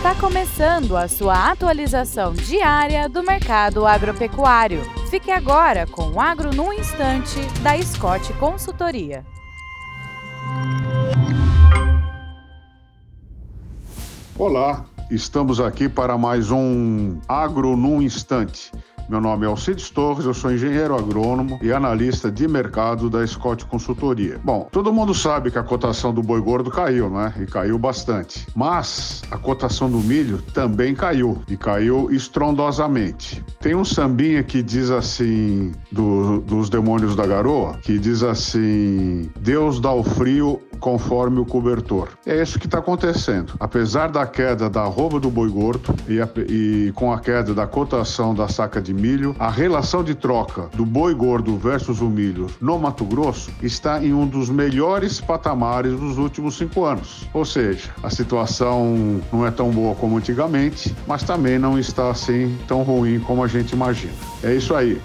Está começando a sua atualização diária do mercado agropecuário. Fique agora com o Agro no Instante, da Scott Consultoria. Olá, estamos aqui para mais um Agro no Instante meu nome é Alcides Torres, eu sou engenheiro agrônomo e analista de mercado da Scott Consultoria. Bom, todo mundo sabe que a cotação do boi gordo caiu, né? E caiu bastante. Mas a cotação do milho também caiu e caiu estrondosamente. Tem um sambinha que diz assim, do, dos demônios da garoa, que diz assim: Deus dá o frio conforme o cobertor. É isso que está acontecendo. Apesar da queda da roupa do boi gordo e, a, e com a queda da cotação da saca de milho, a relação de troca do boi gordo versus o milho no Mato Grosso está em um dos melhores patamares dos últimos cinco anos. Ou seja, a situação não é tão boa como antigamente, mas também não está assim tão ruim como a gente imagina. É isso aí.